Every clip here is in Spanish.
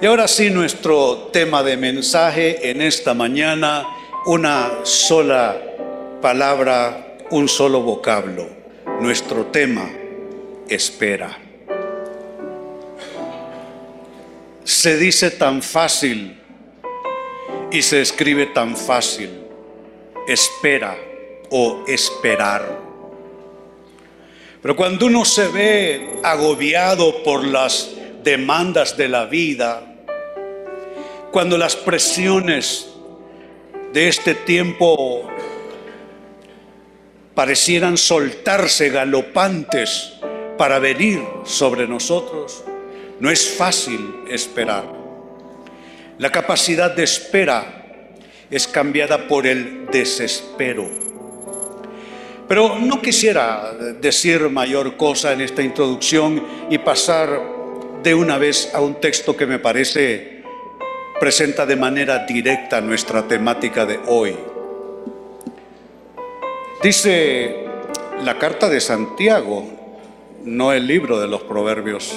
Y ahora sí, nuestro tema de mensaje en esta mañana, una sola palabra, un solo vocablo. Nuestro tema, espera. Se dice tan fácil y se escribe tan fácil. Espera o esperar. Pero cuando uno se ve agobiado por las demandas de la vida, cuando las presiones de este tiempo parecieran soltarse galopantes para venir sobre nosotros, no es fácil esperar. La capacidad de espera es cambiada por el desespero. Pero no quisiera decir mayor cosa en esta introducción y pasar de una vez a un texto que me parece presenta de manera directa nuestra temática de hoy. Dice la carta de Santiago, no el libro de los proverbios.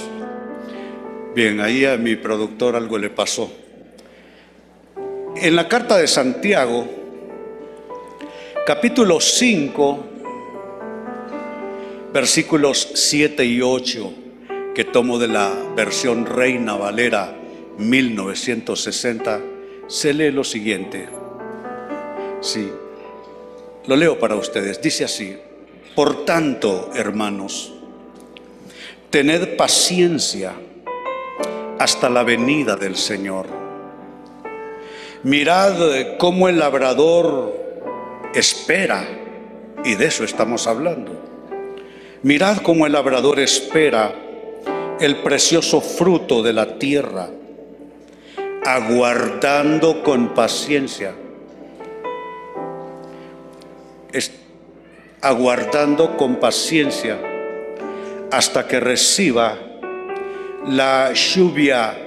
Bien, ahí a mi productor algo le pasó. En la carta de Santiago, capítulo 5, versículos 7 y 8, que tomo de la versión Reina Valera 1960, se lee lo siguiente. Sí, lo leo para ustedes. Dice así, por tanto, hermanos, tened paciencia hasta la venida del Señor. Mirad cómo el labrador espera, y de eso estamos hablando. Mirad cómo el labrador espera el precioso fruto de la tierra aguardando con paciencia. aguardando con paciencia hasta que reciba la lluvia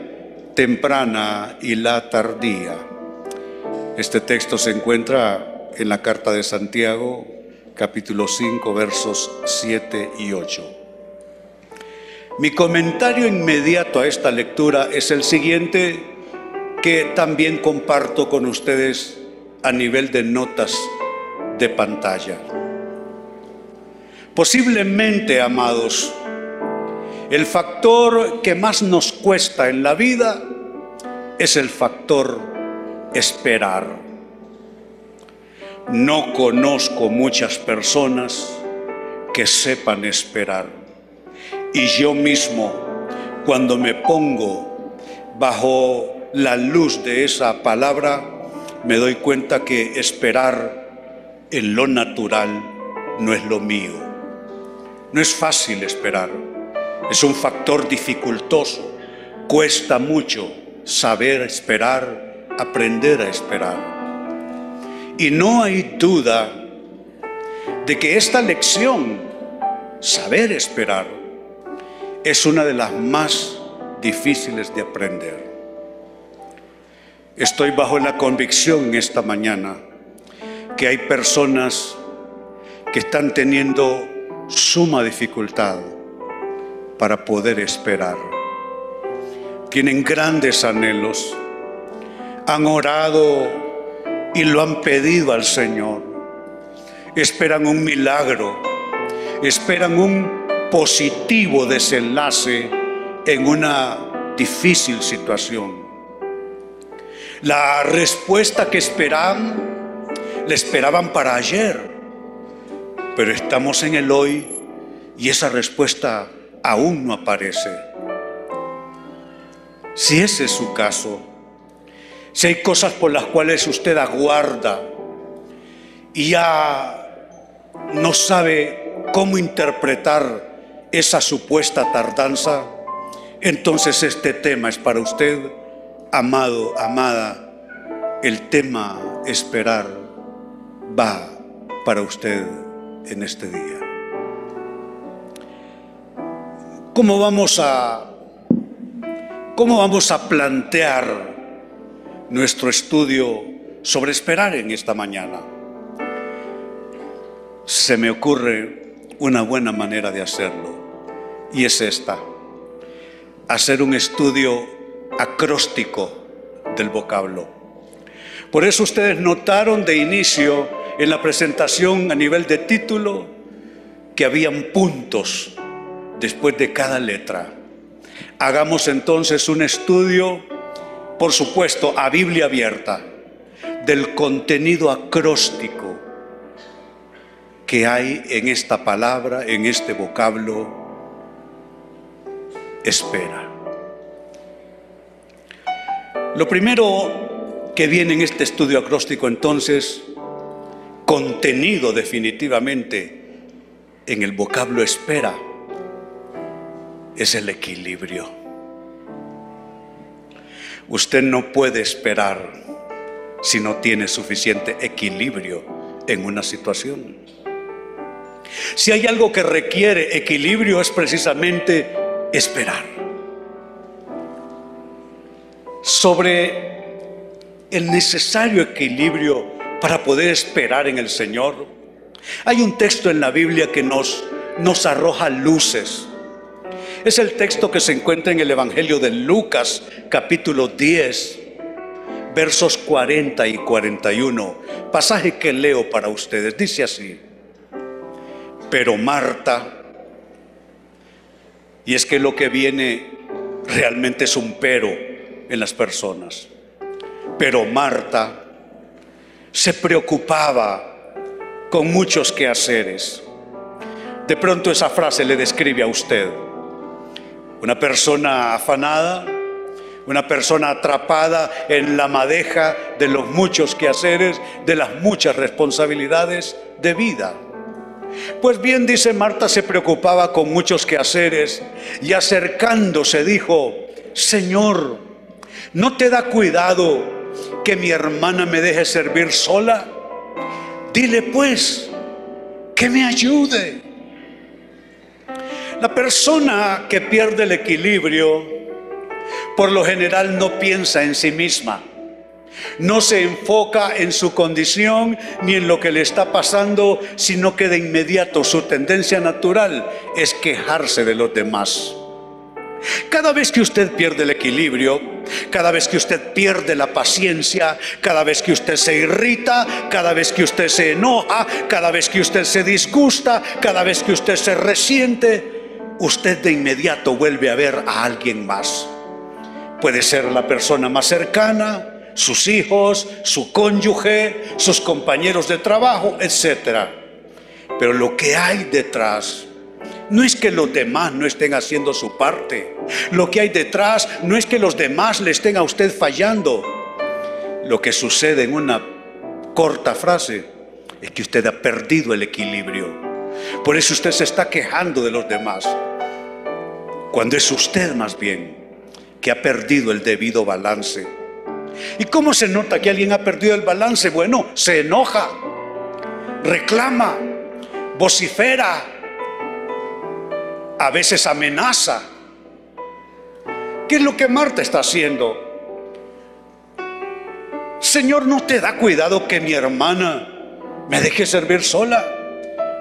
temprana y la tardía. Este texto se encuentra en la carta de Santiago, capítulo 5, versos 7 y 8. Mi comentario inmediato a esta lectura es el siguiente que también comparto con ustedes a nivel de notas de pantalla. Posiblemente, amados, el factor que más nos cuesta en la vida es el factor esperar. No conozco muchas personas que sepan esperar. Y yo mismo, cuando me pongo bajo la luz de esa palabra, me doy cuenta que esperar en lo natural no es lo mío. No es fácil esperar. Es un factor dificultoso. Cuesta mucho saber esperar, aprender a esperar. Y no hay duda de que esta lección, saber esperar, es una de las más difíciles de aprender. Estoy bajo la convicción esta mañana que hay personas que están teniendo suma dificultad para poder esperar. Tienen grandes anhelos, han orado y lo han pedido al Señor. Esperan un milagro, esperan un positivo desenlace en una difícil situación. La respuesta que esperaban, la esperaban para ayer, pero estamos en el hoy y esa respuesta aún no aparece. Si ese es su caso, si hay cosas por las cuales usted aguarda y ya no sabe cómo interpretar esa supuesta tardanza, entonces este tema es para usted Amado, amada, el tema esperar va para usted en este día. ¿Cómo vamos a cómo vamos a plantear nuestro estudio sobre esperar en esta mañana? Se me ocurre una buena manera de hacerlo y es esta. Hacer un estudio acróstico del vocablo. Por eso ustedes notaron de inicio en la presentación a nivel de título que habían puntos después de cada letra. Hagamos entonces un estudio, por supuesto, a Biblia abierta, del contenido acróstico que hay en esta palabra, en este vocablo, espera. Lo primero que viene en este estudio acróstico entonces, contenido definitivamente en el vocablo espera, es el equilibrio. Usted no puede esperar si no tiene suficiente equilibrio en una situación. Si hay algo que requiere equilibrio es precisamente esperar. Sobre el necesario equilibrio para poder esperar en el Señor, hay un texto en la Biblia que nos, nos arroja luces es el texto que se encuentra en el Evangelio de Lucas, capítulo 10, versos 40 y 41. Pasaje que leo para ustedes. Dice así, pero Marta, y es que lo que viene realmente es un pero en las personas, pero Marta se preocupaba con muchos quehaceres. De pronto esa frase le describe a usted. Una persona afanada, una persona atrapada en la madeja de los muchos quehaceres, de las muchas responsabilidades de vida. Pues bien, dice Marta, se preocupaba con muchos quehaceres y acercándose dijo, Señor, ¿no te da cuidado que mi hermana me deje servir sola? Dile pues que me ayude. La persona que pierde el equilibrio, por lo general no piensa en sí misma, no se enfoca en su condición ni en lo que le está pasando, sino que de inmediato su tendencia natural es quejarse de los demás. Cada vez que usted pierde el equilibrio, cada vez que usted pierde la paciencia, cada vez que usted se irrita, cada vez que usted se enoja, cada vez que usted se disgusta, cada vez que usted se resiente, usted de inmediato vuelve a ver a alguien más. Puede ser la persona más cercana, sus hijos, su cónyuge, sus compañeros de trabajo, etc. Pero lo que hay detrás no es que los demás no estén haciendo su parte. Lo que hay detrás no es que los demás le estén a usted fallando. Lo que sucede en una corta frase es que usted ha perdido el equilibrio. Por eso usted se está quejando de los demás cuando es usted más bien que ha perdido el debido balance. ¿Y cómo se nota que alguien ha perdido el balance? Bueno, se enoja, reclama, vocifera, a veces amenaza. ¿Qué es lo que Marta está haciendo? Señor, ¿no te da cuidado que mi hermana me deje servir sola?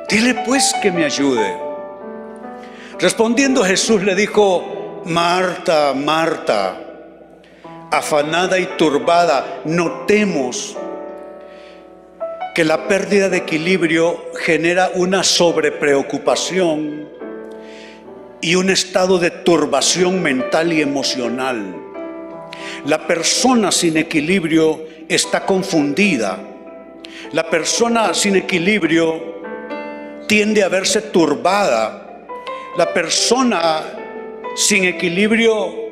Dile pues que me ayude. Respondiendo Jesús le dijo, Marta, Marta, afanada y turbada, notemos que la pérdida de equilibrio genera una sobrepreocupación y un estado de turbación mental y emocional. La persona sin equilibrio está confundida. La persona sin equilibrio tiende a verse turbada la persona sin equilibrio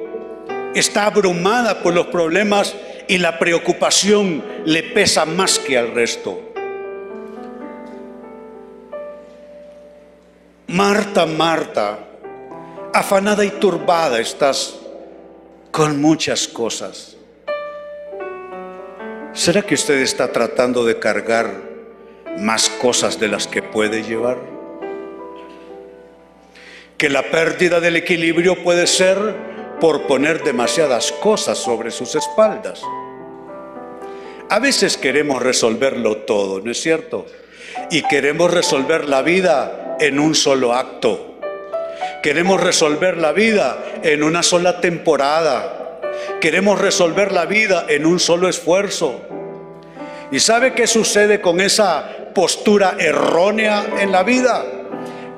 está abrumada por los problemas y la preocupación le pesa más que al resto. Marta, Marta, afanada y turbada estás con muchas cosas. ¿Será que usted está tratando de cargar más cosas de las que puede llevar? que la pérdida del equilibrio puede ser por poner demasiadas cosas sobre sus espaldas. A veces queremos resolverlo todo, ¿no es cierto? Y queremos resolver la vida en un solo acto. Queremos resolver la vida en una sola temporada. Queremos resolver la vida en un solo esfuerzo. ¿Y sabe qué sucede con esa postura errónea en la vida?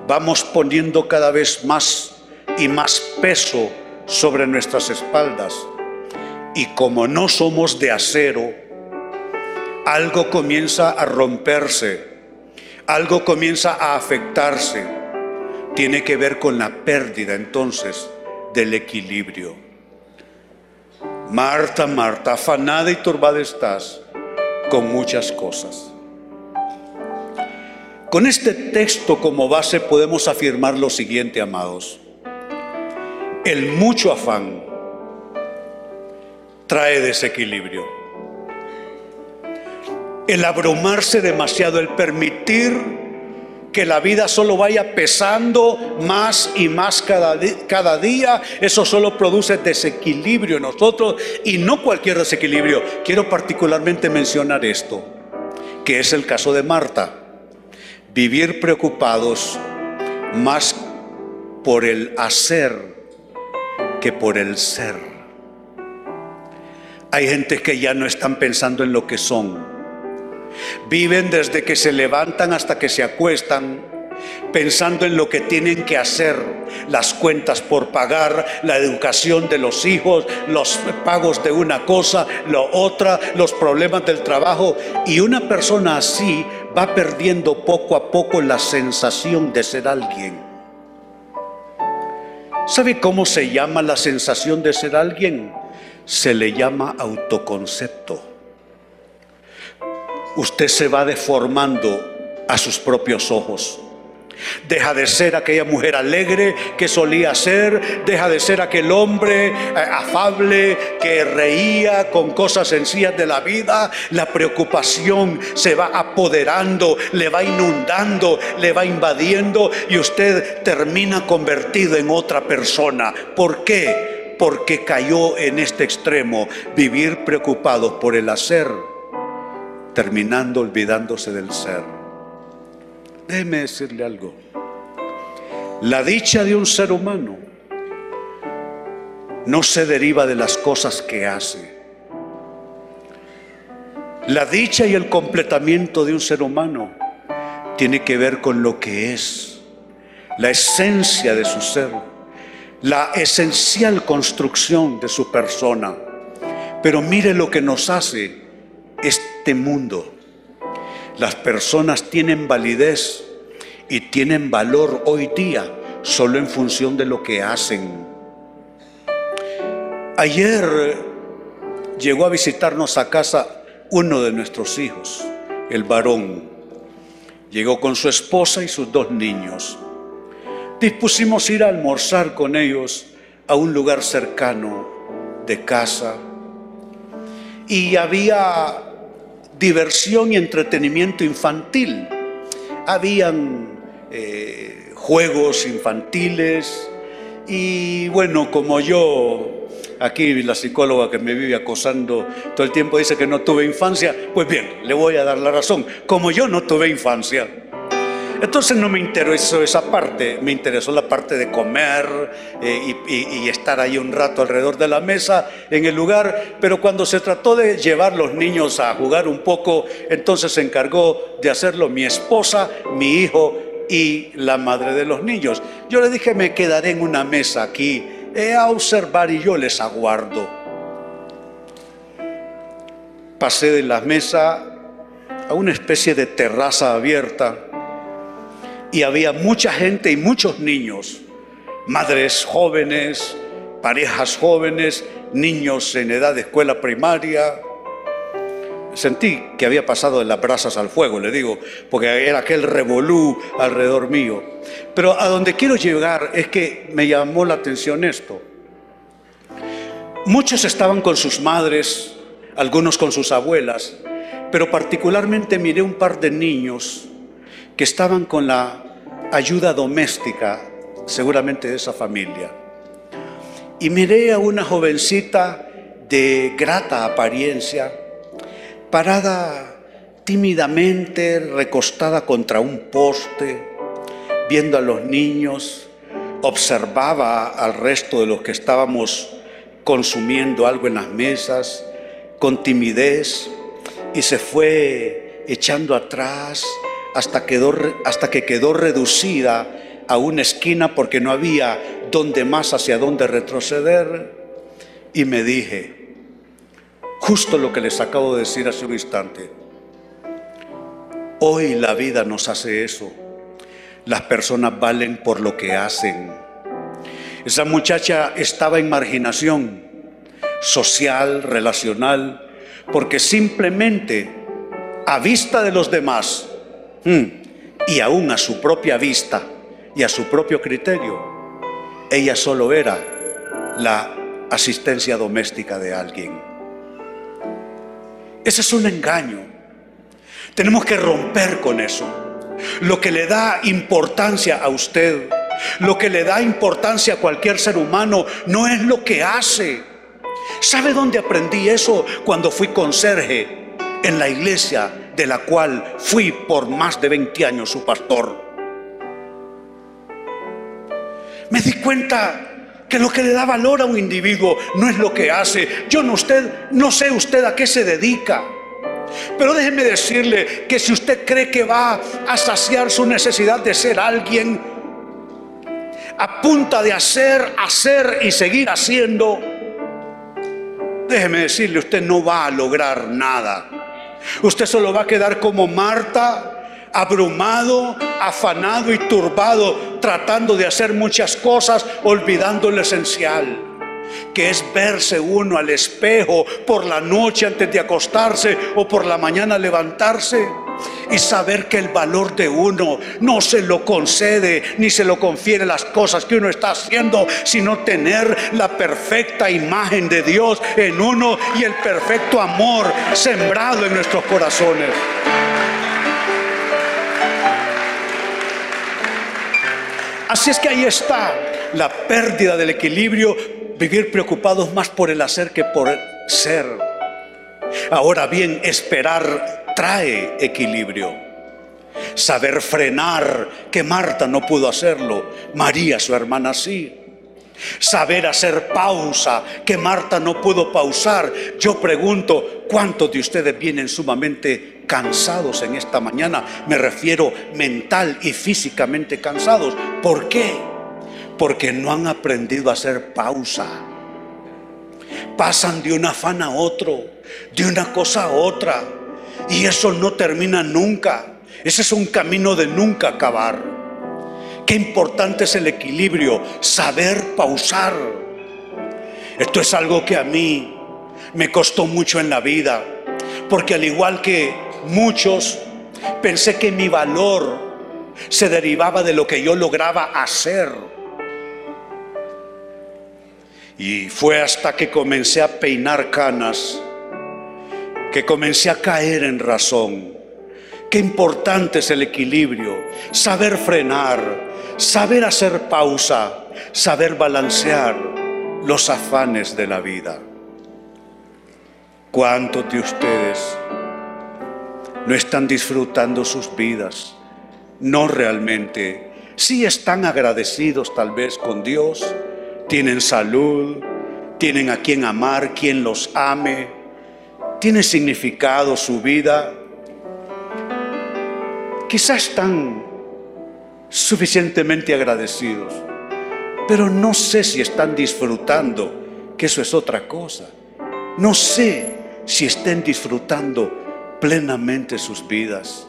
Vamos poniendo cada vez más y más peso sobre nuestras espaldas. Y como no somos de acero, algo comienza a romperse, algo comienza a afectarse. Tiene que ver con la pérdida entonces del equilibrio. Marta, Marta, afanada y turbada estás con muchas cosas. Con este texto como base podemos afirmar lo siguiente, amados. El mucho afán trae desequilibrio. El abrumarse demasiado, el permitir que la vida solo vaya pesando más y más cada, día, eso solo produce desequilibrio en nosotros y no cualquier desequilibrio. Quiero particularmente mencionar esto, que es el caso de Marta. Vivir preocupados más por el hacer que por el ser. Hay gente que ya no están pensando en lo que son Viven desde que se levantan hasta que se acuestan pensando en lo que tienen que hacer, las cuentas por pagar, la educación de los hijos, los pagos de una cosa, lo otra, los problemas del trabajo. Y una persona así va perdiendo poco a poco la sensación de ser alguien. ¿Sabe cómo se llama la sensación de ser alguien? Se le llama autoconcepto usted se va deformando a sus propios ojos. Deja de ser aquella mujer alegre que solía ser, deja de ser aquel hombre eh, afable que reía con cosas sencillas de la vida. La preocupación se va apoderando, le va inundando, le va invadiendo y usted termina convertido en otra persona. ¿Por qué? Porque cayó en este extremo, vivir preocupado por el hacer terminando olvidándose del ser. Déjeme decirle algo. La dicha de un ser humano no se deriva de las cosas que hace. La dicha y el completamiento de un ser humano tiene que ver con lo que es, la esencia de su ser, la esencial construcción de su persona. Pero mire lo que nos hace este mundo. Las personas tienen validez y tienen valor hoy día solo en función de lo que hacen. Ayer llegó a visitarnos a casa uno de nuestros hijos, el varón. Llegó con su esposa y sus dos niños. Dispusimos ir a almorzar con ellos a un lugar cercano de casa. Y había diversión y entretenimiento infantil. Habían eh, juegos infantiles y bueno, como yo, aquí la psicóloga que me vive acosando todo el tiempo dice que no tuve infancia, pues bien, le voy a dar la razón. Como yo no tuve infancia, entonces no me interesó esa parte, me interesó la parte de comer eh, y, estar ahí un rato alrededor de la mesa en el lugar, pero cuando se trató de llevar los niños a jugar un poco, entonces se encargó de hacerlo mi esposa, mi hijo y la madre de los niños. Yo le dije, me quedaré en una mesa aquí eh, a observar y yo les aguardo. Pasé de la mesa a una especie de terraza abierta y había mucha gente y muchos niños, madres jóvenes, parejas jóvenes, niños en edad de escuela primaria. Sentí que había pasado de las brasas al fuego, le digo, porque era aquel revolú alrededor mío. Pero a donde quiero llegar es que me llamó la atención esto. Muchos estaban con sus madres, algunos con sus abuelas, pero particularmente miré un par de niños que estaban con la ayuda doméstica, seguramente de esa familia. Y miré a una jovencita de grata apariencia, parada tímidamente, recostada contra un poste, viendo a los niños, observaba al resto de los que estábamos consumiendo algo en las mesas, con timidez, y se fue echando atrás hasta, quedó, hasta que quedó reducida a una esquina porque no había donde más hacia dónde retroceder. Y me dije, justo lo que les acabo de decir hace un instante, hoy la vida nos hace eso. Las personas valen por lo que hacen. Esa muchacha estaba en marginación social, relacional, porque simplemente a vista de los demás y aún a su propia vista y a su propio criterio, ella solo era la asistencia doméstica de alguien. Ese es un engaño. Tenemos que romper con eso. Lo que le da importancia a usted, lo que le da importancia a cualquier ser humano, no es lo que hace. ¿Sabe dónde aprendí eso? Cuando fui conserje en la iglesia de la cual fui por más de 20 años su pastor. Me di cuenta que lo que le da valor a un individuo no es lo que hace. Yo no usted, no sé usted a qué se dedica. Pero déjeme decirle que si usted cree que va a saciar su necesidad de ser alguien, a punta de hacer, hacer y seguir haciendo, déjeme decirle, usted no va a lograr nada. Usted solo va a quedar como Marta abrumado, afanado y turbado, tratando de hacer muchas cosas, olvidando lo esencial que es verse uno al espejo por la noche antes de acostarse o por la mañana levantarse y saber que el valor de uno no se lo concede ni se lo confiere las cosas que uno está haciendo, sino tener la perfecta imagen de Dios en uno y el perfecto amor sembrado en nuestros corazones. Así es que ahí está la pérdida del equilibrio, vivir preocupados más por el hacer que por ser. Ahora bien, esperar trae equilibrio. Saber frenar, que Marta no pudo hacerlo, María, su hermana, sí. Saber hacer pausa, que Marta no pudo pausar. Yo pregunto, ¿cuántos de ustedes vienen sumamente cansados en esta mañana. Me refiero mental y físicamente cansados. ¿Por qué? Porque no han aprendido a hacer pausa. Pasan de un afán a otro, de una cosa a otra. Y eso no termina nunca. Ese es un camino de nunca acabar. Qué importante es el equilibrio, saber pausar. Esto es algo que a mí me costó mucho en la vida, porque al igual que muchos, pensé que mi valor se derivaba de lo que yo lograba hacer. Y fue hasta que comencé a peinar canas, que comencé a caer en razón. Qué importante es el equilibrio, saber frenar, saber hacer pausa, saber balancear los afanes de la vida. ¿Cuántos de ustedes no están disfrutando sus vidas. No realmente. Sí están agradecidos tal vez con Dios, tienen salud, tienen a quien amar, quien los ame, tiene significado su vida. Quizás están suficientemente agradecidos, pero no sé si están disfrutando, que eso es otra cosa. No sé si estén disfrutando plenamente sus vidas.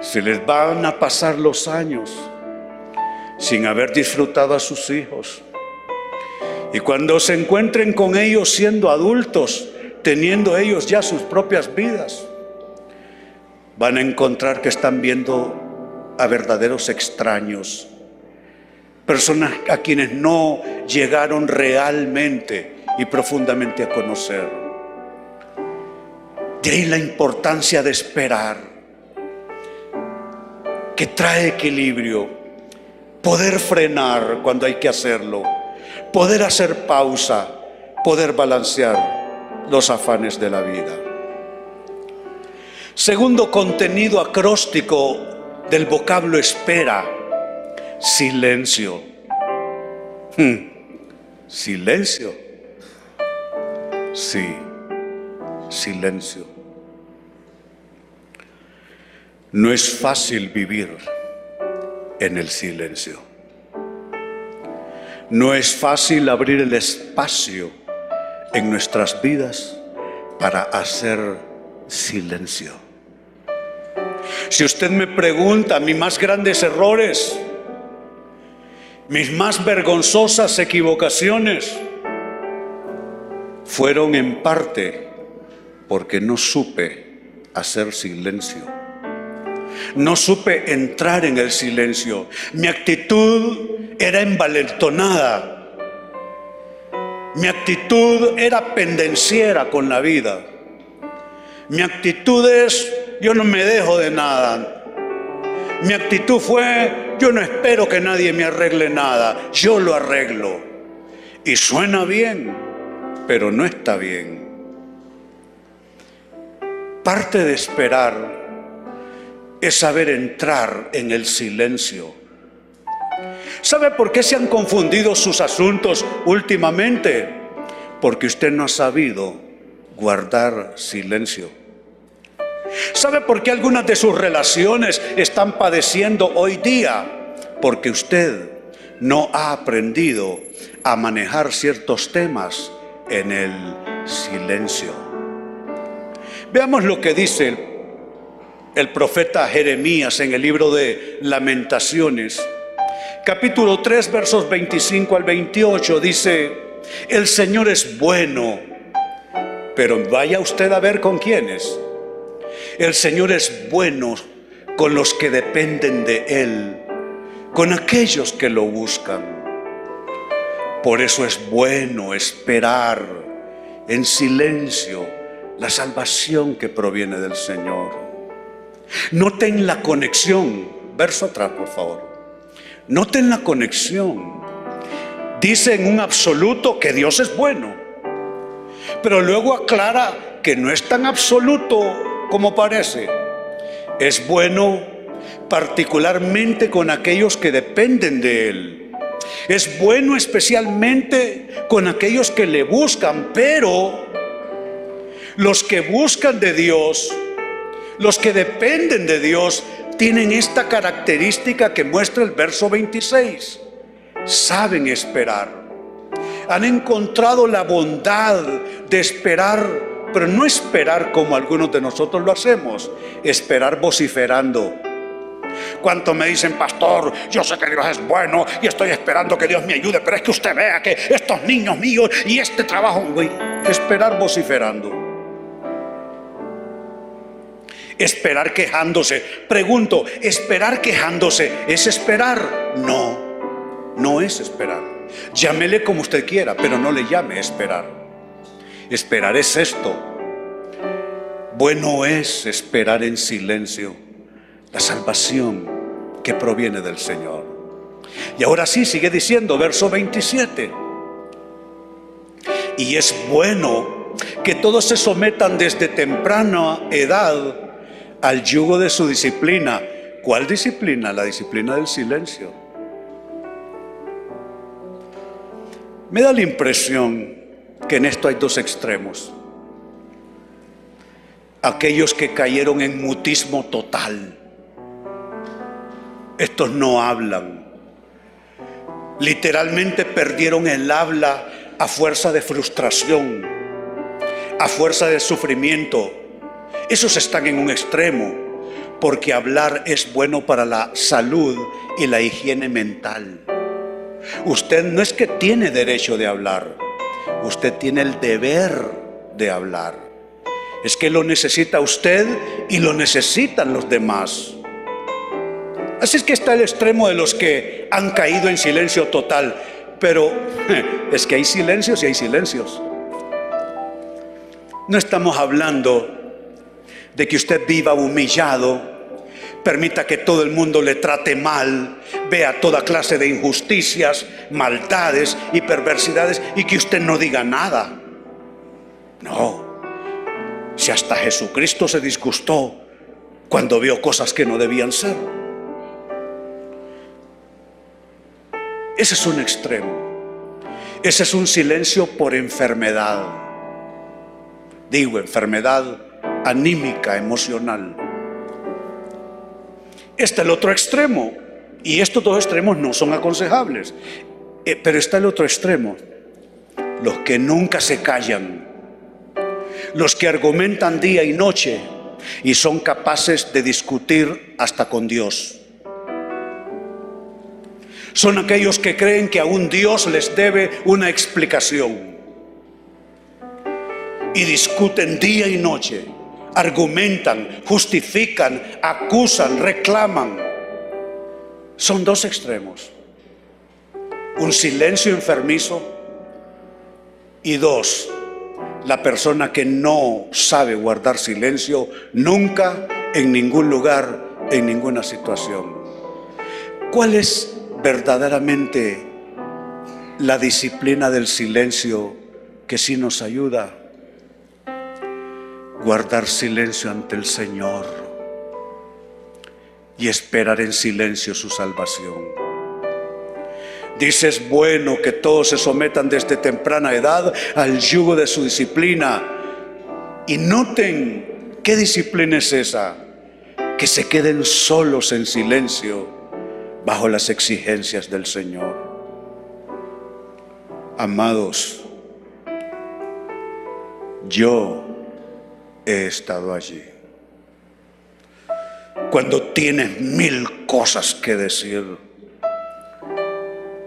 Se les van a pasar los años sin haber disfrutado a sus hijos. Y cuando se encuentren con ellos siendo adultos, teniendo ellos ya sus propias vidas, van a encontrar que están viendo a verdaderos extraños, personas a quienes no llegaron realmente y profundamente a conocer. De ahí la importancia de esperar, que trae equilibrio, poder frenar cuando hay que hacerlo, poder hacer pausa, poder balancear los afanes de la vida. Segundo contenido acróstico del vocablo espera, silencio. Hmm. Silencio. Sí, silencio. No es fácil vivir en el silencio. No es fácil abrir el espacio en nuestras vidas para hacer silencio. Si usted me pregunta mis más grandes errores, mis más vergonzosas equivocaciones, fueron en parte porque no supe hacer silencio. No supe entrar en el silencio. Mi actitud era envalentonada. Mi actitud era pendenciera con la vida. Mi actitud es, yo no me dejo de nada. Mi actitud fue, yo no espero que nadie me arregle nada, yo lo arreglo. Y suena bien, pero no está bien. Parte de esperar es saber entrar en el silencio. ¿Sabe por qué se han confundido sus asuntos últimamente? Porque usted no ha sabido guardar silencio. ¿Sabe por qué algunas de sus relaciones están padeciendo hoy día? Porque usted no ha aprendido a manejar ciertos temas en el silencio. Veamos lo que dice el, profeta Jeremías en el libro de lamentaciones. Capítulo 3 versos 25 al 28 dice, el Señor es bueno, pero vaya usted a ver con quiénes el Señor es bueno con los que dependen de Él, con aquellos que lo buscan. Por eso es bueno esperar en silencio la salvación que proviene del Señor. Noten la conexión. Verso atrás, por favor. Noten la conexión. Dice en un absoluto que Dios es bueno, pero luego aclara que no es tan absoluto como parece. Es bueno particularmente con aquellos que dependen de Él. Es bueno especialmente con aquellos que le buscan, pero los que buscan de Dios, los que dependen de Dios, tienen esta característica que muestra el verso 26. Saben esperar. Han encontrado la bondad de esperar pero no esperar como algunos de nosotros lo hacemos, esperar vociferando. Cuanto me dicen, pastor, yo sé que Dios es bueno y estoy esperando que Dios me ayude, pero es que usted vea que estos niños míos y este trabajo, güey, esperar vociferando. Esperar quejándose. Pregunto, ¿esperar quejándose es esperar? No, no es esperar. Llámele como usted quiera, pero no le llame esperar. Esperar es esto. Bueno es esperar en silencio la salvación que proviene del Señor. Y ahora sí, sigue diciendo, verso 27. Y es bueno que todos se sometan desde temprana edad al yugo de su disciplina. ¿Cuál disciplina? La disciplina del silencio. Me da la impresión que en esto hay dos extremos. Aquellos que cayeron en mutismo total. Estos no hablan. Literalmente perdieron el habla a fuerza de frustración, a fuerza de sufrimiento. Esos están en un extremo, porque hablar es bueno para la salud y la higiene mental. Usted no es que tiene derecho de hablar, Usted tiene el deber de hablar. Es que lo necesita usted y lo necesitan los demás. Así es que está el extremo de los que han caído en silencio total. Pero es que hay silencios y hay silencios. No estamos hablando de que usted viva humillado permita que todo el mundo le trate mal, vea toda clase de injusticias, maldades y perversidades y que usted no diga nada. No, si hasta Jesucristo se disgustó cuando vio cosas que no debían ser. Ese es un extremo. Ese es un silencio por enfermedad. Digo, enfermedad anímica, emocional. Está el otro extremo. Y estos dos extremos no son aconsejables. Eh, pero está el otro extremo. Los que nunca se callan. Los que argumentan día y noche y son capaces de discutir hasta con Dios. Son aquellos que creen que aún Dios les debe una explicación. Y discuten día y noche, argumentan, justifican, acusan, reclaman. Son dos extremos. Un silencio enfermizo y dos, la persona que no sabe guardar silencio nunca, en ningún lugar, en ninguna situación. ¿Cuál es verdaderamente la disciplina del silencio que sí nos ayuda? Guardar silencio ante el Señor y esperar en silencio su salvación. Dice, es bueno que todos se sometan desde temprana edad al yugo de su disciplina. Y noten qué disciplina es esa, que se queden solos en silencio bajo las exigencias del Señor. Amados, yo he estado allí. Cuando tienes mil cosas que decir,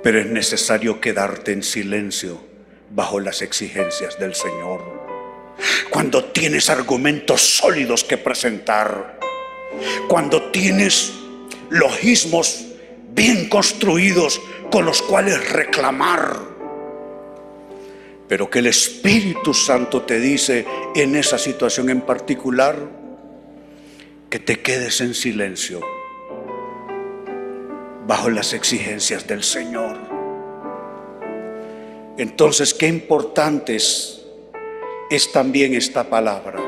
pero es necesario quedarte en silencio bajo las exigencias del Señor. Cuando tienes argumentos sólidos que presentar, cuando tienes logismos bien construidos con los cuales reclamar, pero que el Espíritu Santo te dice en esa situación en particular que te quedes en silencio bajo las exigencias del Señor. Entonces, qué importante es, también esta palabra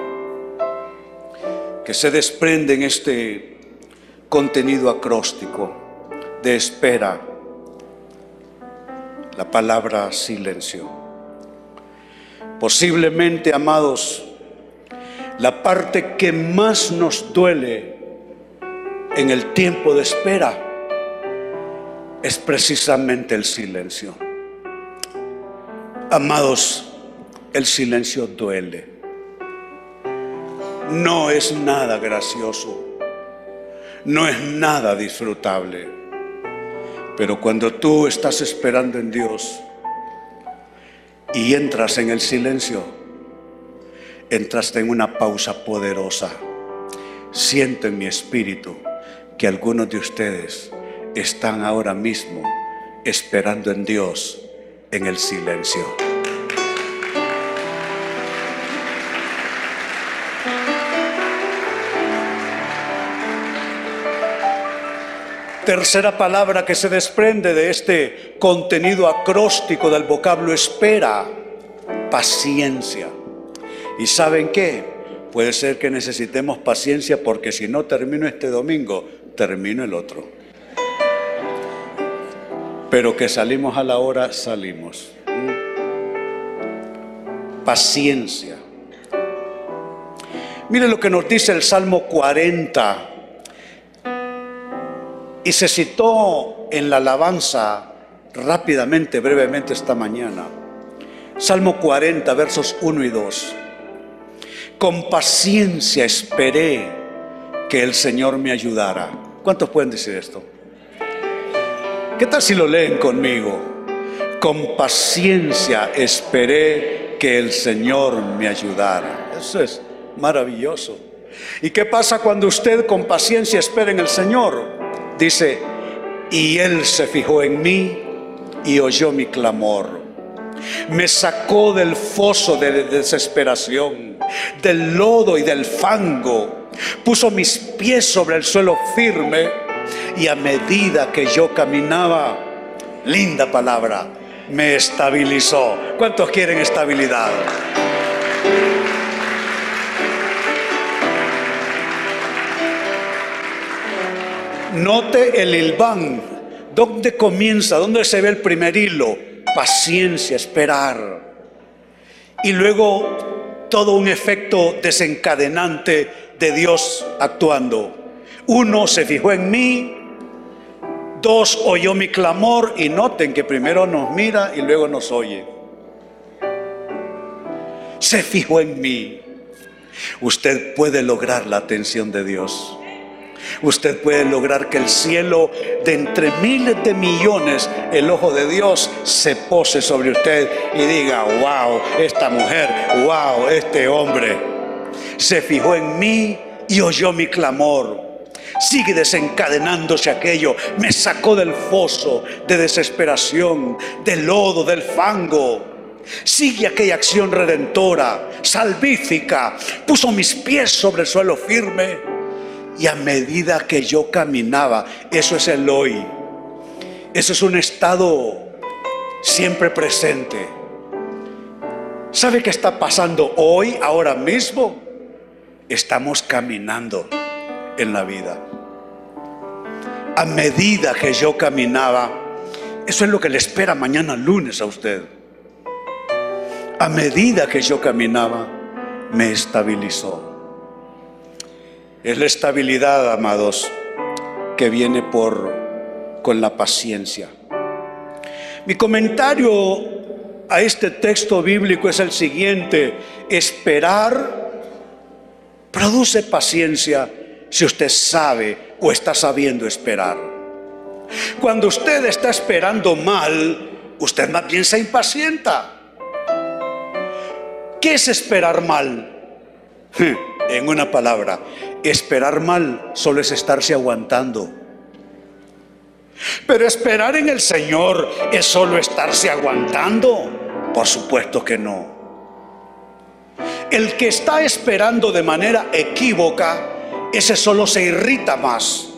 que se desprende en este contenido acróstico de espera, la palabra silencio. Posiblemente, amados, la parte que más nos duele en el tiempo de espera es precisamente el silencio. Amados, el silencio duele. No es nada gracioso. No es nada disfrutable. Pero cuando tú estás esperando en Dios y entras en el silencio, entraste en una pausa poderosa. Siento en mi espíritu que algunos de ustedes están ahora mismo esperando en Dios en el silencio. Tercera palabra que se desprende de este contenido acróstico del vocablo espera, paciencia. ¿Y saben qué? Puede ser que necesitemos paciencia porque si no termino este domingo, termino el otro pero que salimos a la hora, salimos. Paciencia. Mire lo que nos dice el Salmo 40. Y se citó en la alabanza rápidamente, brevemente esta mañana. Salmo 40, versos 1 y 2. Con paciencia esperé que el Señor me ayudara. ¿Cuántos pueden decir esto? ¿Qué tal si lo leen conmigo? Con paciencia esperé que el Señor me ayudara. Eso es maravilloso. ¿Y qué pasa cuando usted con paciencia espera en el Señor? Dice, y Él se fijó en mí y oyó mi clamor. Me sacó del foso de desesperación, del lodo y del fango. Puso mis pies sobre el suelo firme y a medida que yo caminaba, linda palabra, me estabilizó. ¿Cuántos quieren estabilidad? Note el hilván. ¿Dónde comienza? ¿Dónde se ve el primer hilo? paciencia, esperar. Y luego todo un efecto desencadenante de Dios actuando. Uno se fijó en mí, dos oyó mi clamor y noten que primero nos mira y luego nos oye. Se fijó en mí. Usted puede lograr la atención de Dios. Usted puede lograr que el cielo de entre miles de millones, el ojo de Dios se pose sobre usted y diga, wow, esta mujer, wow, este hombre, se fijó en mí y oyó mi clamor. Sigue desencadenándose aquello. Me sacó del foso de desesperación, del lodo, del fango. Sigue aquella acción redentora, salvífica. Puso mis pies sobre el suelo firme y a medida que yo caminaba, eso es el hoy. Eso es un estado siempre presente. ¿Sabe qué está pasando hoy, ahora mismo? Estamos caminando en la vida. A medida que yo caminaba, eso es lo que le espera mañana lunes a usted. A medida que yo caminaba, me estabilizó. Es la estabilidad, amados, que viene por con la paciencia. Mi comentario a este texto bíblico es el siguiente: esperar produce paciencia si usted sabe o está sabiendo esperar. Cuando usted está esperando mal, usted más bien se impacienta. ¿Qué es esperar mal? En una palabra, Esperar mal solo es estarse aguantando. Pero esperar en el Señor es solo estarse aguantando. Por supuesto que no. El que está esperando de manera equívoca, ese solo se irrita más.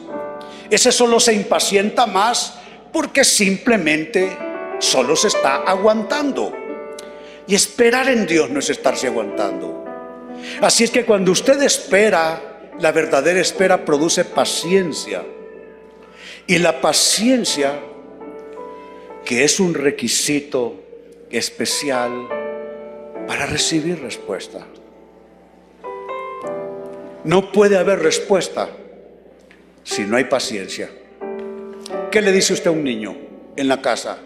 Ese solo se impacienta más porque simplemente solo se está aguantando. Y esperar en Dios no es estarse aguantando. Así es que cuando usted espera, la verdadera espera produce paciencia. Y la paciencia, que es un requisito especial para recibir respuesta. No puede haber respuesta si no hay paciencia. ¿Qué le dice usted a un niño en la casa?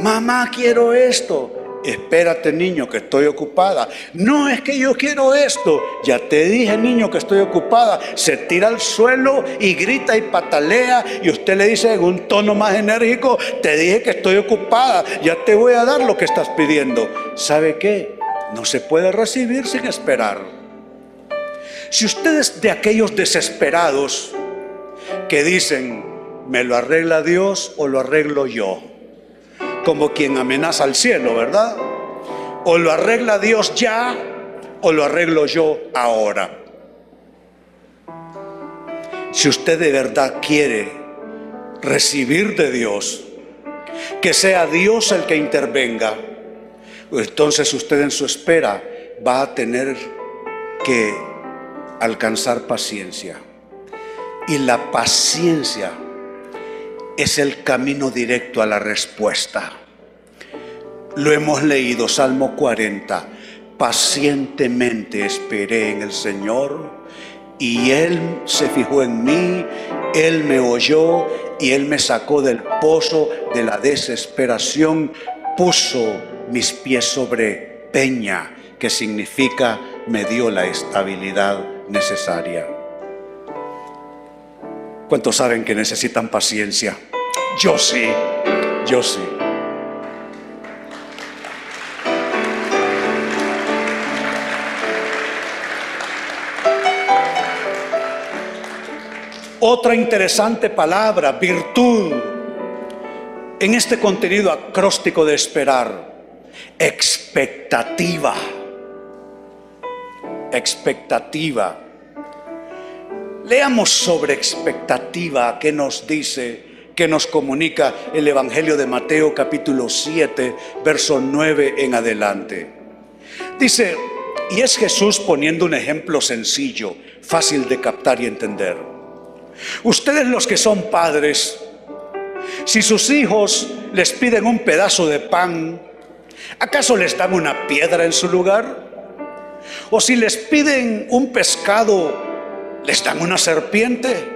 Mamá, quiero esto espérate niño que estoy ocupada. No es que yo quiero esto. Ya te dije niño que estoy ocupada. Se tira al suelo y grita y patalea y usted le dice en un tono más enérgico, te dije que estoy ocupada. Ya te voy a dar lo que estás pidiendo. ¿Sabe qué? No se puede recibir sin esperar. Si usted es de aquellos desesperados que dicen, me lo arregla Dios o lo arreglo yo como quien amenaza al cielo, ¿verdad? O lo arregla Dios ya o lo arreglo yo ahora. Si usted de verdad quiere recibir de Dios, que sea Dios el que intervenga, entonces usted en su espera va a tener que alcanzar paciencia. Y la paciencia es el camino directo a la respuesta. Lo hemos leído, Salmo 40. Pacientemente esperé en el Señor y Él se fijó en mí, Él me oyó y Él me sacó del pozo de la desesperación, puso mis pies sobre peña, que significa me dio la estabilidad necesaria. ¿Cuántos saben que necesitan paciencia? Yo sí, yo sí. Otra interesante palabra, virtud, en este contenido acróstico de esperar, expectativa, expectativa. Leamos sobre expectativa qué nos dice, qué nos comunica el Evangelio de Mateo capítulo 7, verso 9 en adelante. Dice, y es Jesús poniendo un ejemplo sencillo, fácil de captar y entender. Ustedes los que son padres, Si sus hijos les piden un pedazo de pan, ¿acaso les dan una piedra en su lugar? O si les piden un pescado, ¿les dan una serpiente?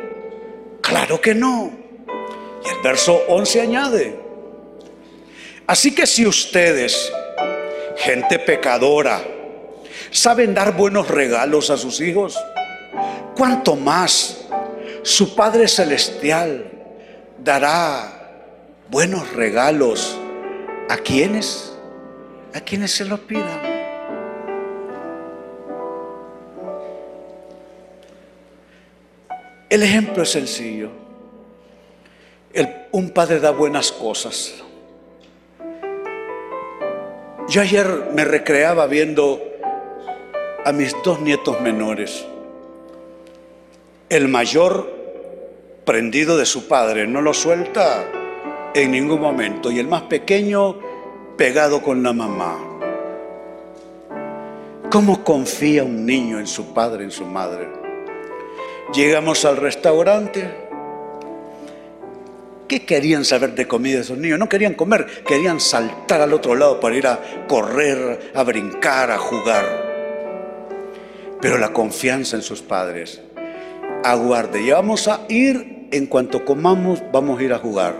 Claro que no. Y el verso 11 añade, así que si ustedes, gente pecadora, saben dar buenos regalos a sus hijos, ¿cuánto más su Padre Celestial dará buenos regalos a quienes? A quienes se lo pidan. El ejemplo es sencillo. un padre da buenas cosas. Yo ayer me recreaba viendo a mis dos nietos menores. El mayor prendido de su padre, no lo suelta en ningún momento. Y el más pequeño pegado con la mamá. ¿Cómo confía un niño en su padre, en su madre? Llegamos al restaurante. ¿Qué querían saber de comida esos niños? No querían comer, querían saltar al otro lado para ir a correr, a brincar, a jugar. Pero la confianza en sus padres. Aguarde, ya vamos a ir, en cuanto comamos, vamos a ir a jugar.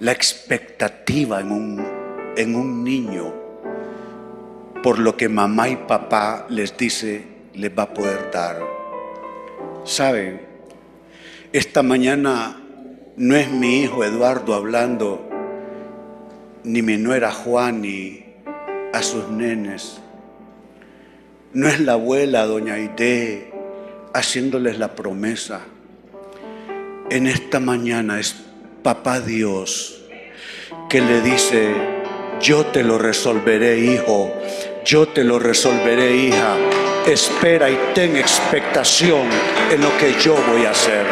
La expectativa en un, en un niño por lo que mamá y papá les dice les va a poder dar. ¿Saben? Esta mañana no es mi hijo Eduardo hablando, ni mi nuera Juan, ni a sus nenes. No es la abuela doña Aide haciéndoles la promesa. En esta mañana es papá Dios que le dice, yo te lo resolveré hijo, yo te lo resolveré hija espera y ten expectación en lo que yo voy a hacer.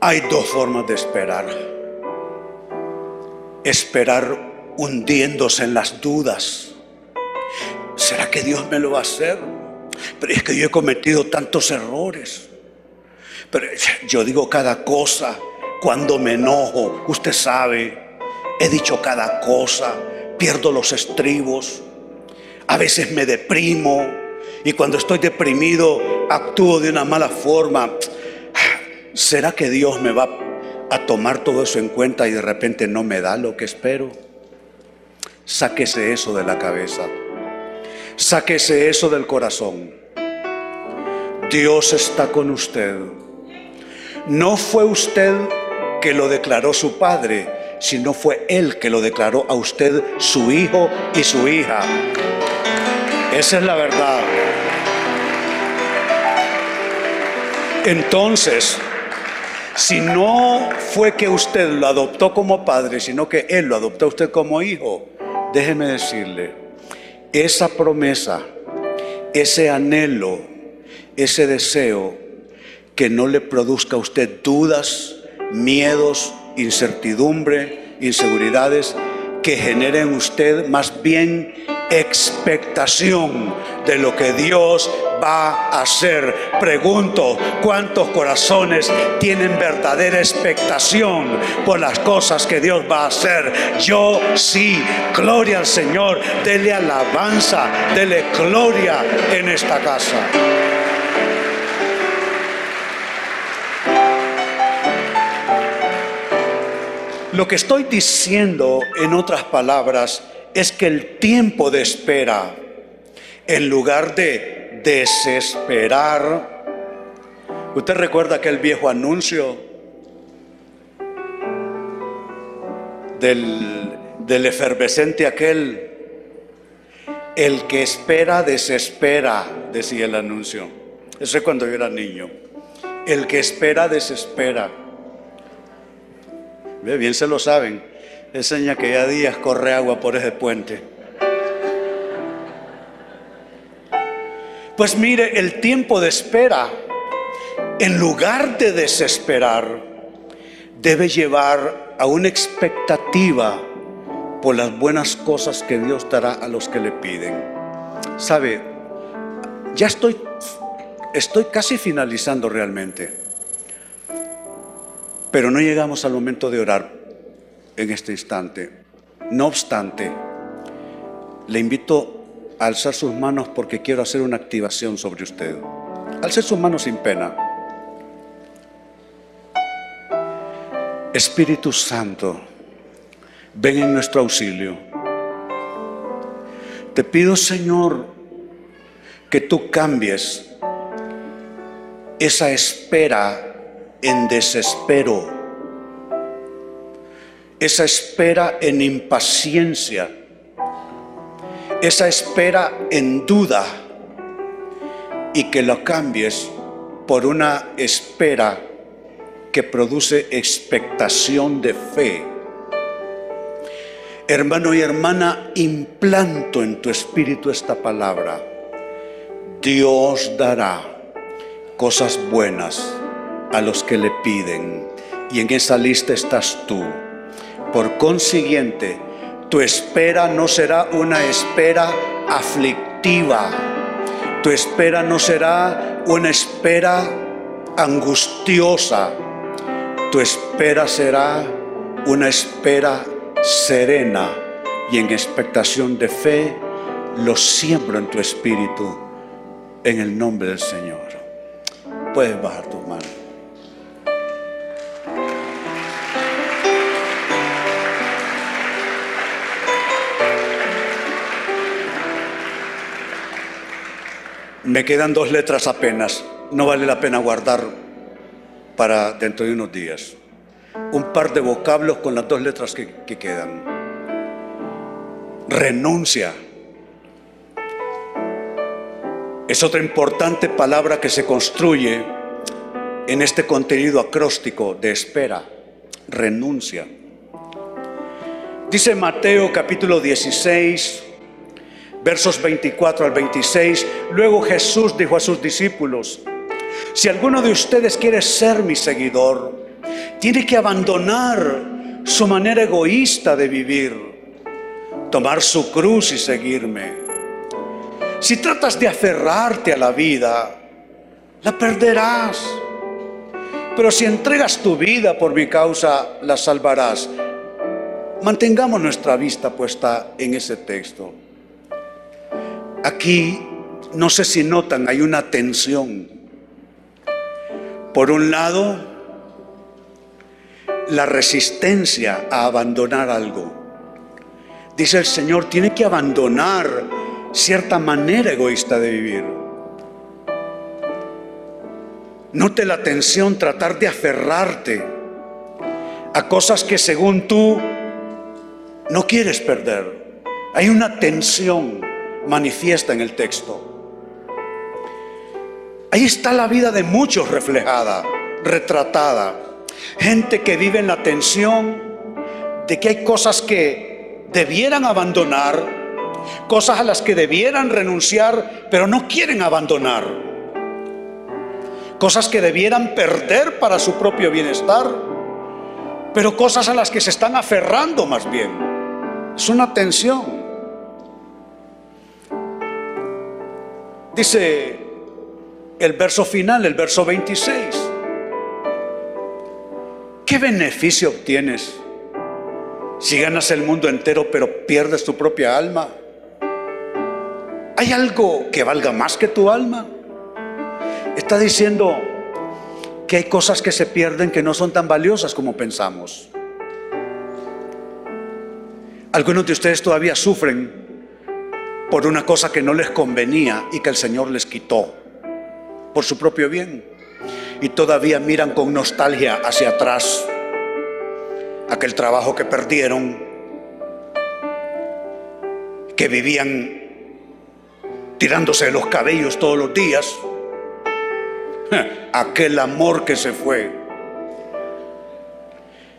Hay dos formas de esperar. Esperar hundiéndose en las dudas. ¿Será que Dios me lo va a hacer? Pero es que yo he cometido tantos errores. Pero yo digo cada cosa cuando me enojo, usted sabe, he dicho cada cosa, pierdo los estribos, a veces me deprimo y cuando estoy deprimido actúo de una mala forma. ¿Será que Dios me va a tomar todo eso en cuenta y de repente no me da lo que espero? Sáquese eso de la cabeza. Sáquese eso del corazón. Dios está con usted. No fue usted que lo declaró su padre, sino fue él que lo declaró a usted su hijo y su hija. Esa es la verdad. Entonces, si no fue que usted lo adoptó como padre, sino que él lo adoptó a usted como hijo, déjeme decirle, esa promesa, ese anhelo, ese deseo, que no le produzca a usted dudas, miedos, incertidumbre, inseguridades que generen en usted más bien expectación de lo que Dios va a hacer. Pregunto, ¿cuántos corazones tienen verdadera expectación por las cosas que Dios va a hacer? Yo sí, gloria al Señor, dele alabanza, dele gloria en esta casa. Lo que estoy diciendo, en otras palabras, es que el tiempo de espera, en lugar de desesperar, ¿usted recuerda aquel viejo anuncio del, del efervescente aquel? El que espera, desespera, decía el anuncio. Eso es cuando yo era niño. El que espera, desespera. Bien se lo saben. Enseña que ya días corre agua por ese puente. Pues mire, el tiempo de espera, en lugar de desesperar, debe llevar a una expectativa por las buenas cosas que Dios dará a los que le piden. Sabe, ya estoy, estoy casi finalizando realmente. Pero no llegamos al momento de orar en este instante. No obstante, le invito a alzar sus manos porque quiero hacer una activación sobre usted. Alce sus manos sin pena. Espíritu Santo, ven en nuestro auxilio. Te pido, Señor, que tú cambies esa espera en desespero, esa espera en impaciencia, esa espera en duda y que lo cambies por una espera que produce expectación de fe. Hermano y hermana, implanto en tu espíritu esta palabra. Dios dará cosas buenas a los que le piden. Y en esa lista estás tú. Por consiguiente, tu espera no será una espera aflictiva. Tu espera no será una espera angustiosa. Tu espera será una espera serena y en expectación de fe lo siembro en tu espíritu en el nombre del Señor. Puedes bajar tus Me quedan dos letras apenas. No vale la pena guardar para dentro de unos días. Un par de vocablos con las dos letras que, que quedan. Renuncia. Es otra importante palabra que se construye en este contenido acróstico de espera. Renuncia. Dice Mateo capítulo 16, versos 24 al 26, luego Jesús dijo a sus discípulos, si alguno de ustedes quiere ser mi seguidor, tiene que abandonar su manera egoísta de vivir, tomar su cruz y seguirme. Si tratas de aferrarte a la vida, la perderás. Pero si entregas tu vida por mi causa, la salvarás. Mantengamos nuestra vista puesta en ese texto. Aquí, no sé si notan, hay una tensión. Por un lado, la resistencia a abandonar algo. Dice el Señor, tiene que abandonar cierta manera egoísta de vivir. Note la tensión, tratar de aferrarte a cosas que según tú no quieres perder. Hay una tensión manifiesta en el texto. Ahí está la vida de muchos reflejada, retratada. Gente que vive en la tensión de que hay cosas que debieran abandonar, cosas a las que debieran renunciar, pero no quieren abandonar. Cosas que debieran perder para su propio bienestar, pero cosas a las que se están aferrando más bien. Es una tensión. Dice el verso final, el verso 26. ¿Qué beneficio obtienes si ganas el mundo entero pero pierdes tu propia alma? ¿Hay algo que valga más que tu alma? Está diciendo que hay cosas que se pierden que no son tan valiosas como pensamos. Algunos de ustedes todavía sufren por una cosa que no les convenía y que el Señor les quitó por su propio bien. Y todavía miran con nostalgia hacia atrás aquel trabajo que perdieron, que vivían tirándose los cabellos todos los días, aquel amor que se fue,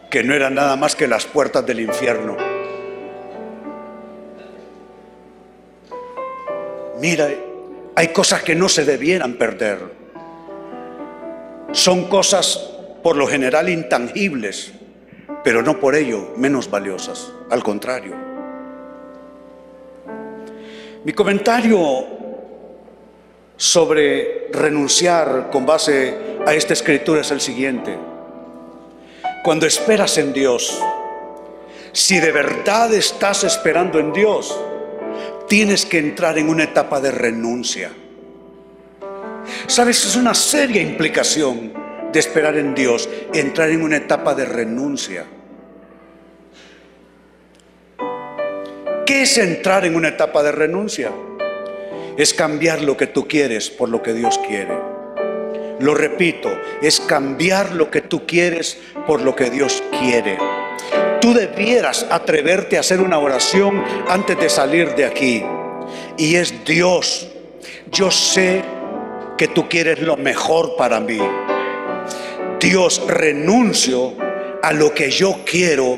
que no era nada más que las puertas del infierno. Mira, hay cosas que no se debieran perder. Son cosas por lo general intangibles, pero no por ello menos valiosas. Al contrario. Mi comentario sobre renunciar con base a esta escritura es el siguiente. Cuando esperas en Dios, si de verdad estás esperando en Dios, tienes que entrar en una etapa de renuncia. Sabes, es una seria implicación de esperar en Dios, entrar en una etapa de renuncia. ¿Qué es entrar en una etapa de renuncia? Es cambiar lo que tú quieres por lo que Dios quiere. Lo repito, es cambiar lo que tú quieres por lo que Dios quiere. Tú debieras atreverte a hacer una oración antes de salir de aquí. Y es Dios, yo sé que tú quieres lo mejor para mí. Dios, renuncio a lo que yo quiero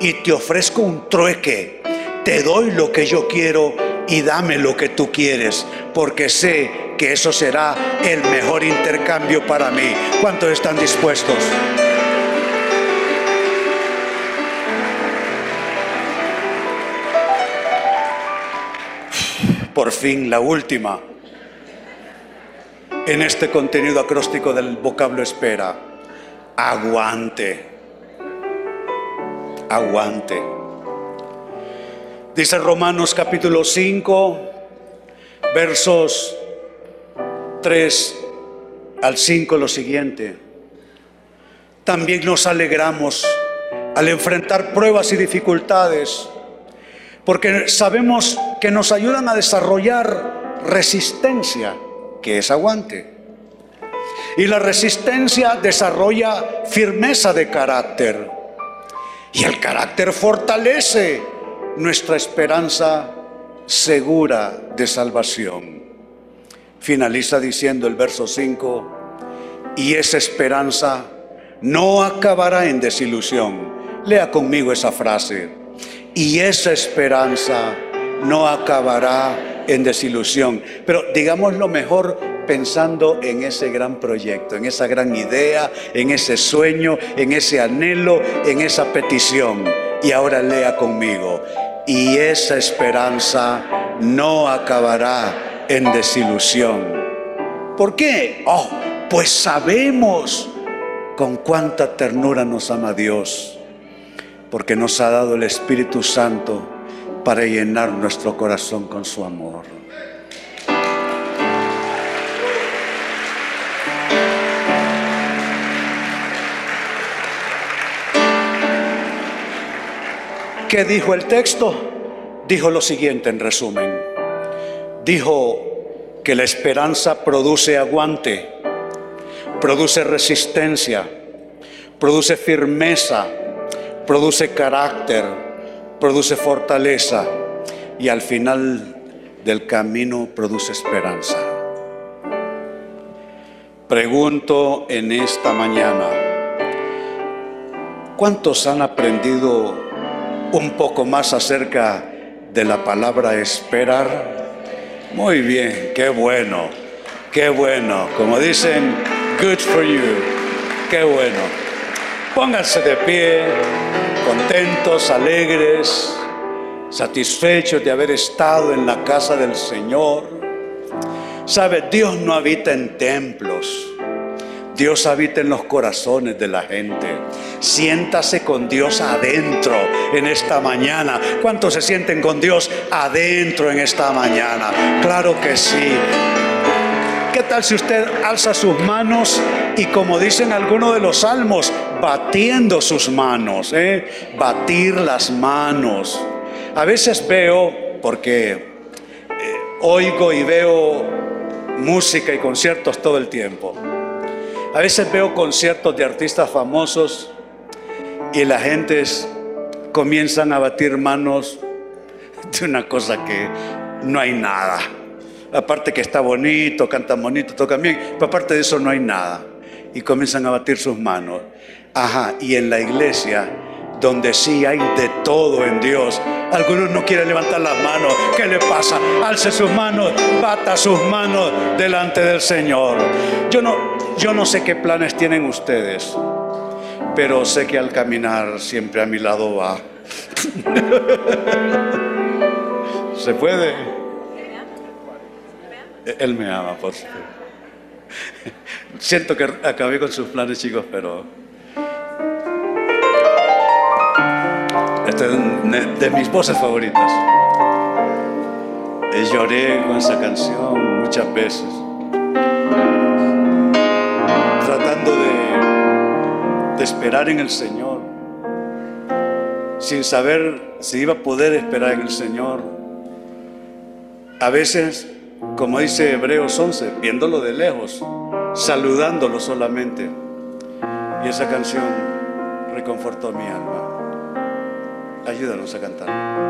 y te ofrezco un trueque te doy lo que yo quiero y dame lo que tú quieres, porque sé que eso será el mejor intercambio para mí. ¿Cuántos están dispuestos? Por fin, la última en este contenido acróstico del vocablo espera. Aguante. Aguante. Dice Romanos capítulo 5, versos 3 al 5 lo siguiente. También nos alegramos al enfrentar pruebas y dificultades, porque sabemos que nos ayudan a desarrollar resistencia, que es aguante. Y la resistencia desarrolla firmeza de carácter. Y el carácter fortalece nuestra esperanza segura de salvación. Finaliza diciendo el verso 5, y esa esperanza no acabará en desilusión. Lea conmigo esa frase. Y esa esperanza no acabará en desilusión. Pero digamos lo mejor pensando en ese gran proyecto, en esa gran idea, en ese sueño, en ese anhelo, en esa petición. Y ahora lea conmigo. Y esa esperanza no acabará en desilusión. ¿Por qué? Oh, pues sabemos con cuánta ternura nos ama Dios, porque nos ha dado el Espíritu Santo para llenar nuestro corazón con su amor. ¿Qué dijo el texto? Dijo lo siguiente en resumen. Dijo que la esperanza produce aguante, produce resistencia, produce firmeza, produce carácter, produce fortaleza y al final del camino produce esperanza. Pregunto en esta mañana, ¿cuántos han aprendido un poco más acerca de la palabra esperar? Muy bien, qué bueno, qué bueno. Como dicen, good for you, qué bueno. Pónganse de pie, contentos, alegres, satisfechos de haber estado en la casa del Señor. Sabe, Dios no habita en templos. Dios habita en los corazones de la gente. Siéntase con Dios adentro en esta mañana. ¿Cuántos se sienten con Dios adentro en esta mañana? Claro que sí. ¿Qué tal si usted alza sus manos y como dicen algunos de los salmos, batiendo sus manos, eh? batir las manos? A veces veo, porque eh, oigo y veo música y conciertos todo el tiempo. A veces veo conciertos de artistas famosos y la gente comienzan a batir manos de una cosa que no hay nada. Aparte que está bonito, cantan bonito, tocan bien, pero aparte de eso no hay nada. Y comienzan a batir sus manos. Ajá, y en la iglesia donde sí hay de todo en Dios. Algunos no quieren levantar las manos. ¿Qué le pasa? Alce sus manos, bata sus manos delante del Señor. Yo no, yo no sé qué planes tienen ustedes, pero sé que al caminar siempre a mi lado va. ¿Se puede? Él me ama, por supuesto. Siento que acabé con sus planes, chicos, pero... Esta es de, de mis voces favoritas. Y lloré con esa canción muchas veces. Tratando de, de esperar en el Señor. Sin saber si iba a poder esperar en el Señor. A veces, como dice Hebreos 11, viéndolo de lejos, saludándolo solamente. Y esa canción reconfortó mi alma. Ayúdanos a cantar.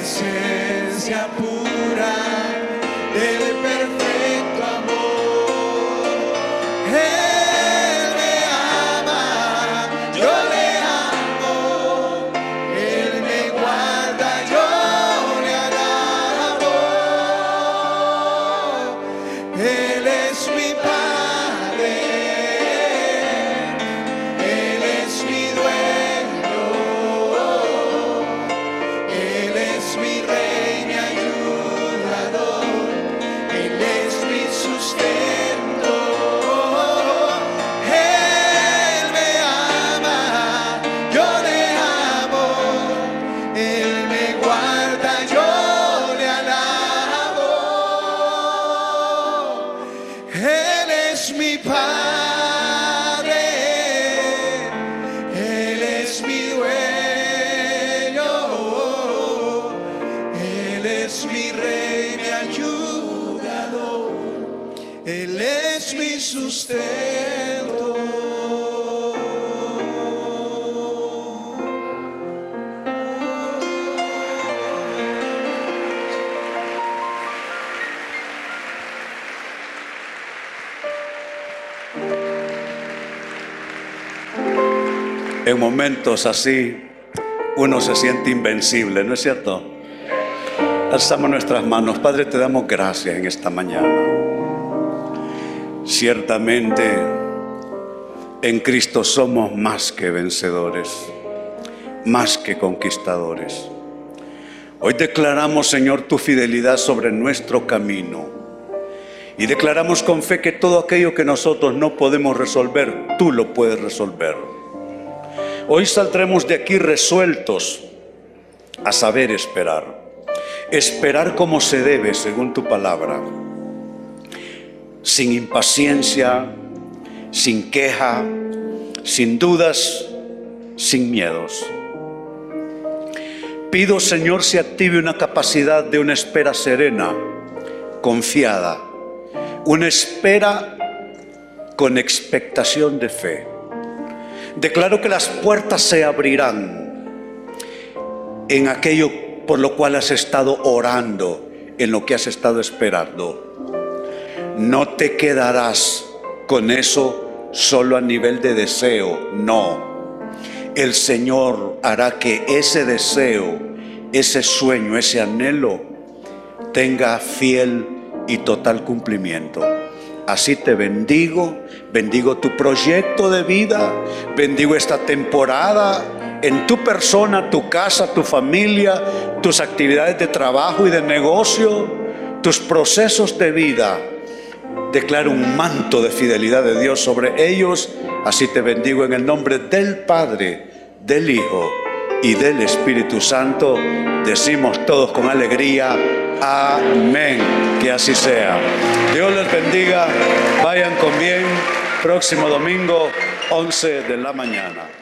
presencia pura. Momentos así, uno se siente invencible, ¿no es cierto? Alzamos nuestras manos. Padre, te damos gracias en esta mañana. Ciertamente, en Cristo somos más que vencedores, más que conquistadores. Hoy declaramos, Señor, tu fidelidad sobre nuestro camino. Y declaramos con fe que todo aquello que nosotros no podemos resolver, tú lo puedes resolver. Hoy saldremos de aquí resueltos a saber esperar. Esperar como se debe, según tu palabra. Sin impaciencia, sin queja, sin dudas, sin miedos. Pido, Señor, se active una capacidad de una espera serena, confiada, una espera con expectación de fe. Declaro que las puertas se abrirán en aquello por lo cual has estado orando, en lo que has estado esperando. No te quedarás con eso solo a nivel de deseo, no. El Señor hará que ese deseo, ese sueño, ese anhelo tenga fiel y total cumplimiento. Así te bendigo, bendigo tu proyecto de vida, bendigo esta temporada en tu persona, tu casa, tu familia, tus actividades de trabajo y de negocio, tus procesos de vida. Declaro un manto de fidelidad de Dios sobre ellos. Así te bendigo en el nombre del Padre, del Hijo y del Espíritu Santo. Decimos todos con alegría. Amén. Que así sea. Dios les bendiga. Vayan con bien. Próximo domingo, 11 de la mañana.